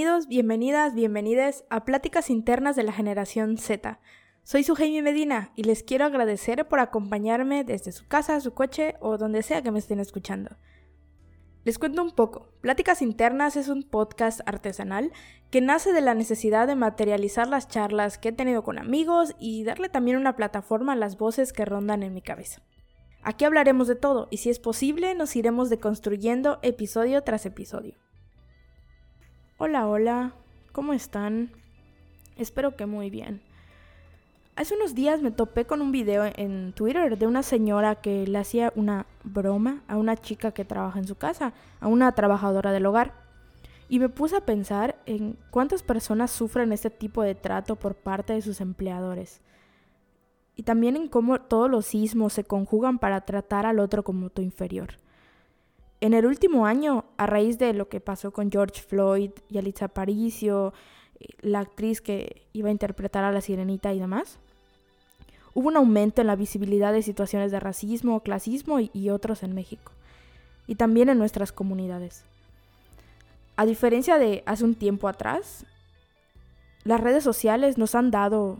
Bienvenidos, bienvenidas, bienvenides a Pláticas Internas de la Generación Z. Soy su Jaime Medina y les quiero agradecer por acompañarme desde su casa, su coche o donde sea que me estén escuchando. Les cuento un poco. Pláticas Internas es un podcast artesanal que nace de la necesidad de materializar las charlas que he tenido con amigos y darle también una plataforma a las voces que rondan en mi cabeza. Aquí hablaremos de todo y si es posible nos iremos deconstruyendo episodio tras episodio. Hola, hola, ¿cómo están? Espero que muy bien. Hace unos días me topé con un video en Twitter de una señora que le hacía una broma a una chica que trabaja en su casa, a una trabajadora del hogar. Y me puse a pensar en cuántas personas sufren este tipo de trato por parte de sus empleadores. Y también en cómo todos los sismos se conjugan para tratar al otro como tu inferior. En el último año, a raíz de lo que pasó con George Floyd y Alicia Aparicio, eh, la actriz que iba a interpretar a la sirenita y demás, hubo un aumento en la visibilidad de situaciones de racismo, clasismo y, y otros en México, y también en nuestras comunidades. A diferencia de hace un tiempo atrás, las redes sociales nos han dado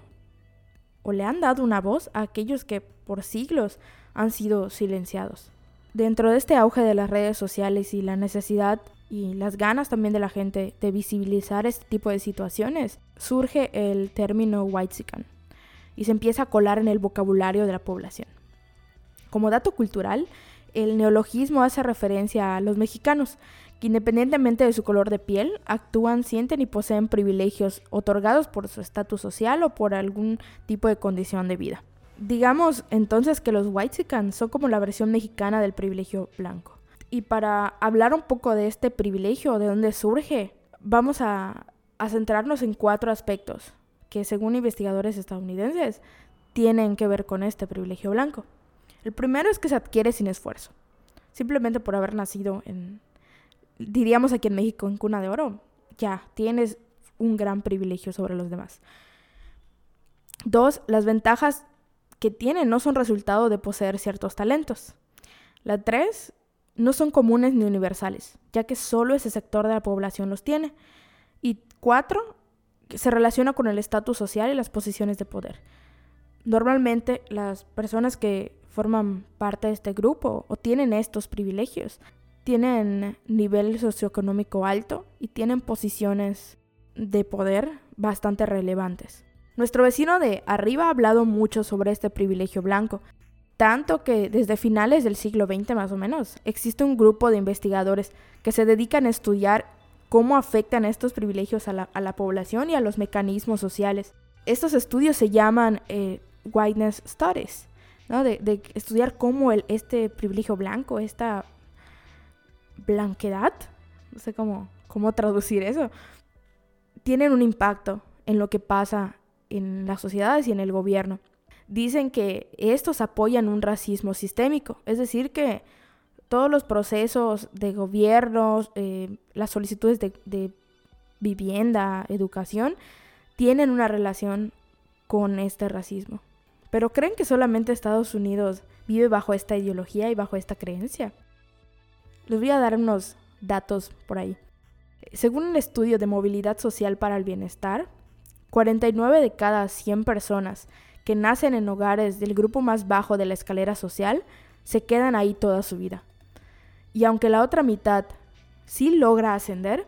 o le han dado una voz a aquellos que por siglos han sido silenciados. Dentro de este auge de las redes sociales y la necesidad y las ganas también de la gente de visibilizar este tipo de situaciones, surge el término whitezican y se empieza a colar en el vocabulario de la población. Como dato cultural, el neologismo hace referencia a los mexicanos, que independientemente de su color de piel, actúan, sienten y poseen privilegios otorgados por su estatus social o por algún tipo de condición de vida. Digamos entonces que los Whitexicans son como la versión mexicana del privilegio blanco. Y para hablar un poco de este privilegio, de dónde surge, vamos a, a centrarnos en cuatro aspectos que según investigadores estadounidenses tienen que ver con este privilegio blanco. El primero es que se adquiere sin esfuerzo, simplemente por haber nacido en, diríamos aquí en México, en cuna de oro. Ya, tienes un gran privilegio sobre los demás. Dos, las ventajas que tienen no son resultado de poseer ciertos talentos. La tres, no son comunes ni universales, ya que solo ese sector de la población los tiene. Y cuatro, se relaciona con el estatus social y las posiciones de poder. Normalmente las personas que forman parte de este grupo o tienen estos privilegios tienen nivel socioeconómico alto y tienen posiciones de poder bastante relevantes. Nuestro vecino de arriba ha hablado mucho sobre este privilegio blanco, tanto que desde finales del siglo XX más o menos existe un grupo de investigadores que se dedican a estudiar cómo afectan estos privilegios a la, población y a los mecanismos sociales. Estos estudios se llaman eh, Whiteness Studies, de, estudiar cómo este privilegio blanco, esta blanquedad, no sé cómo, cómo traducir eso, tienen un impacto en lo que pasa en las sociedades y en el gobierno. Dicen que estos apoyan un racismo sistémico, es decir, que todos los procesos de gobierno, eh, las solicitudes de, de vivienda, educación, tienen una relación con este racismo. Pero creen que solamente Estados Unidos vive bajo esta ideología y bajo esta creencia. Les voy a dar unos datos por ahí. Según el estudio de movilidad social para el bienestar, 49 de cada 100 personas que nacen en hogares del grupo más bajo de la escalera social se quedan ahí toda su vida. Y aunque la otra mitad sí logra ascender,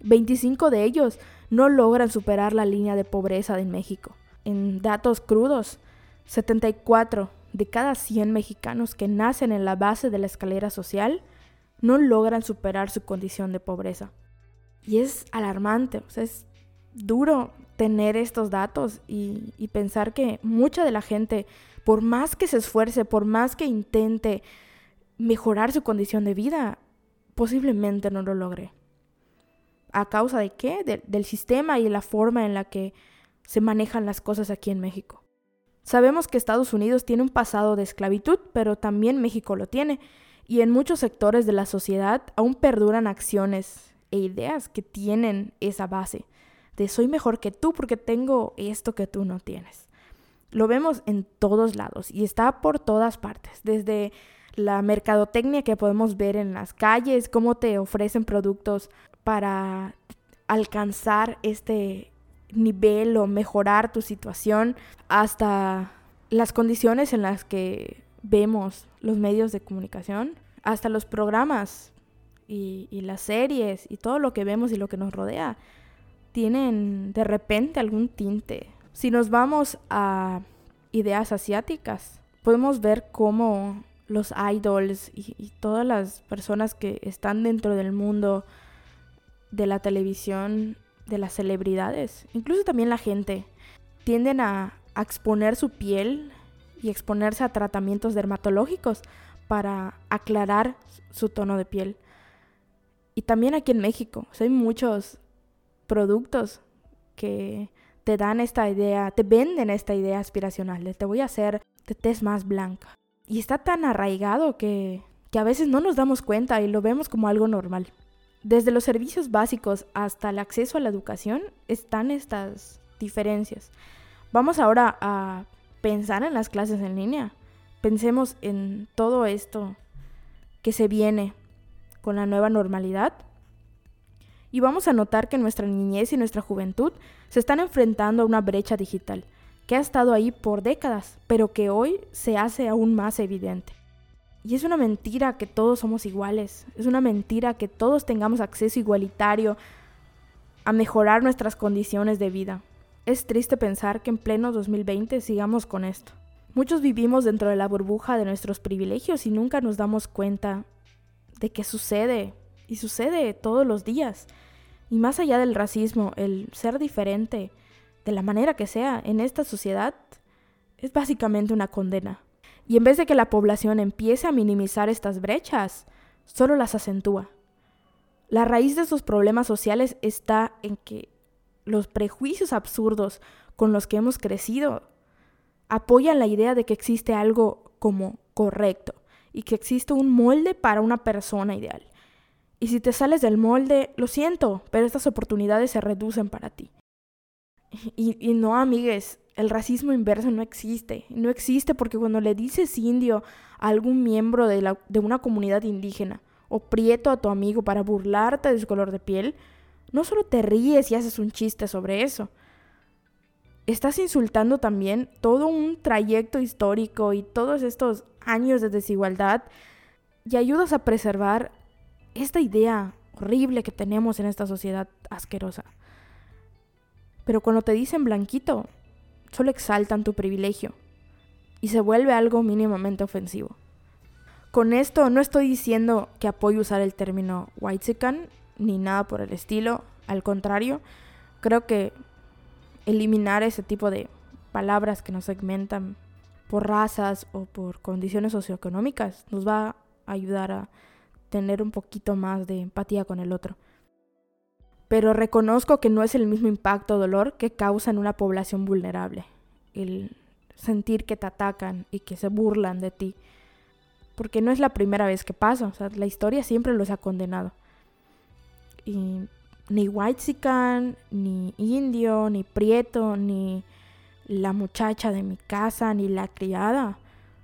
25 de ellos no logran superar la línea de pobreza de México. En datos crudos, 74 de cada 100 mexicanos que nacen en la base de la escalera social no logran superar su condición de pobreza. Y es alarmante, es duro tener estos datos y, pensar que mucha de la gente, por más que se esfuerce, por más que intente mejorar su condición de vida, posiblemente no lo logre. ¿A causa de qué? del sistema y la forma en la que se manejan las cosas aquí en México. Sabemos que Estados Unidos tiene un pasado de esclavitud, pero también México lo tiene, y en muchos sectores de la sociedad aún perduran acciones e ideas que tienen esa base de soy mejor que tú porque tengo esto que tú no tienes. Lo vemos en todos lados y está por todas partes, desde la mercadotecnia que podemos ver en las calles, cómo te ofrecen productos para alcanzar este nivel o mejorar tu situación hasta las condiciones en las que vemos los medios de comunicación, hasta los programas y, y, las series y todo lo que vemos y lo que nos rodea tienen de repente algún tinte. Si nos vamos a ideas asiáticas, podemos ver cómo los idols y, todas las personas que están dentro del mundo de la televisión, de las celebridades, incluso también la gente, tienden a, exponer su piel y exponerse a tratamientos dermatológicos para aclarar su tono de piel. Y también aquí en México, hay muchos productos que te dan esta idea, te venden esta idea aspiracional de te voy a hacer de tez más blanca. Y está tan arraigado que, que a veces no nos damos cuenta y lo vemos como algo normal. Desde los servicios básicos hasta el acceso a la educación están estas diferencias. Vamos ahora a pensar en las clases en línea. Pensemos en todo esto que se viene con la nueva normalidad. Y vamos a notar que nuestra niñez y nuestra juventud se están enfrentando a una brecha digital que ha estado ahí por décadas, pero que hoy se hace aún más evidente. Y es una mentira que todos somos iguales, es una mentira que todos tengamos acceso igualitario a mejorar nuestras condiciones de vida. Es triste pensar que en pleno 2020 sigamos con esto. Muchos vivimos dentro de la burbuja de nuestros privilegios y nunca nos damos cuenta de qué sucede, y sucede todos los días. Y más allá del racismo, el ser diferente, de la manera que sea, en esta sociedad, es básicamente una condena. Y en vez de que la población empiece a minimizar estas brechas, solo las acentúa. La raíz de estos problemas sociales está en que los prejuicios absurdos con los que hemos crecido apoyan la idea de que existe algo como correcto y que existe un molde para una persona ideal. Y si te sales del molde, lo siento, pero estas oportunidades se reducen para ti. Y, no, amigues, el racismo inverso no existe. No existe porque cuando le dices indio a algún miembro de, de una comunidad indígena o prieto a tu amigo para burlarte de su color de piel, no solo te ríes y haces un chiste sobre eso. Estás insultando también todo un trayecto histórico y todos estos años de desigualdad y ayudas a preservar esta idea horrible que tenemos en esta sociedad asquerosa. Pero cuando te dicen blanquito, solo exaltan tu privilegio y se vuelve algo mínimamente ofensivo. Con esto no estoy diciendo que apoyo usar el término whitezican ni nada por el estilo, al contrario, creo que eliminar ese tipo de palabras que nos segmentan por razas o por condiciones socioeconómicas nos va a ayudar a tener un poquito más de empatía con el otro pero reconozco que no es el mismo impacto o dolor que causa en una población vulnerable. El sentir que te atacan y que se burlan de ti. Porque no es la primera vez que pasa, o sea, la historia siempre los ha condenado. Y ni Whitezican, ni indio, ni prieto, ni la muchacha de mi casa, ni la criada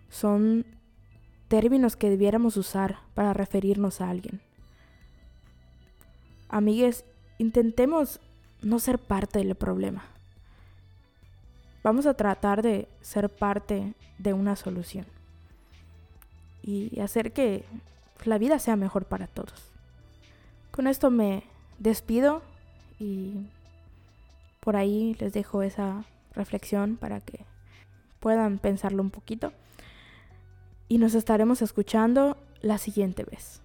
son términos que debiéramos usar para referirnos a alguien. Amigues, intentemos no ser parte del problema. Vamos a tratar de ser parte de una solución y hacer que la vida sea mejor para todos. Con esto me despido y por ahí les dejo esa reflexión para que puedan pensarlo un poquito. Y nos estaremos escuchando la siguiente vez.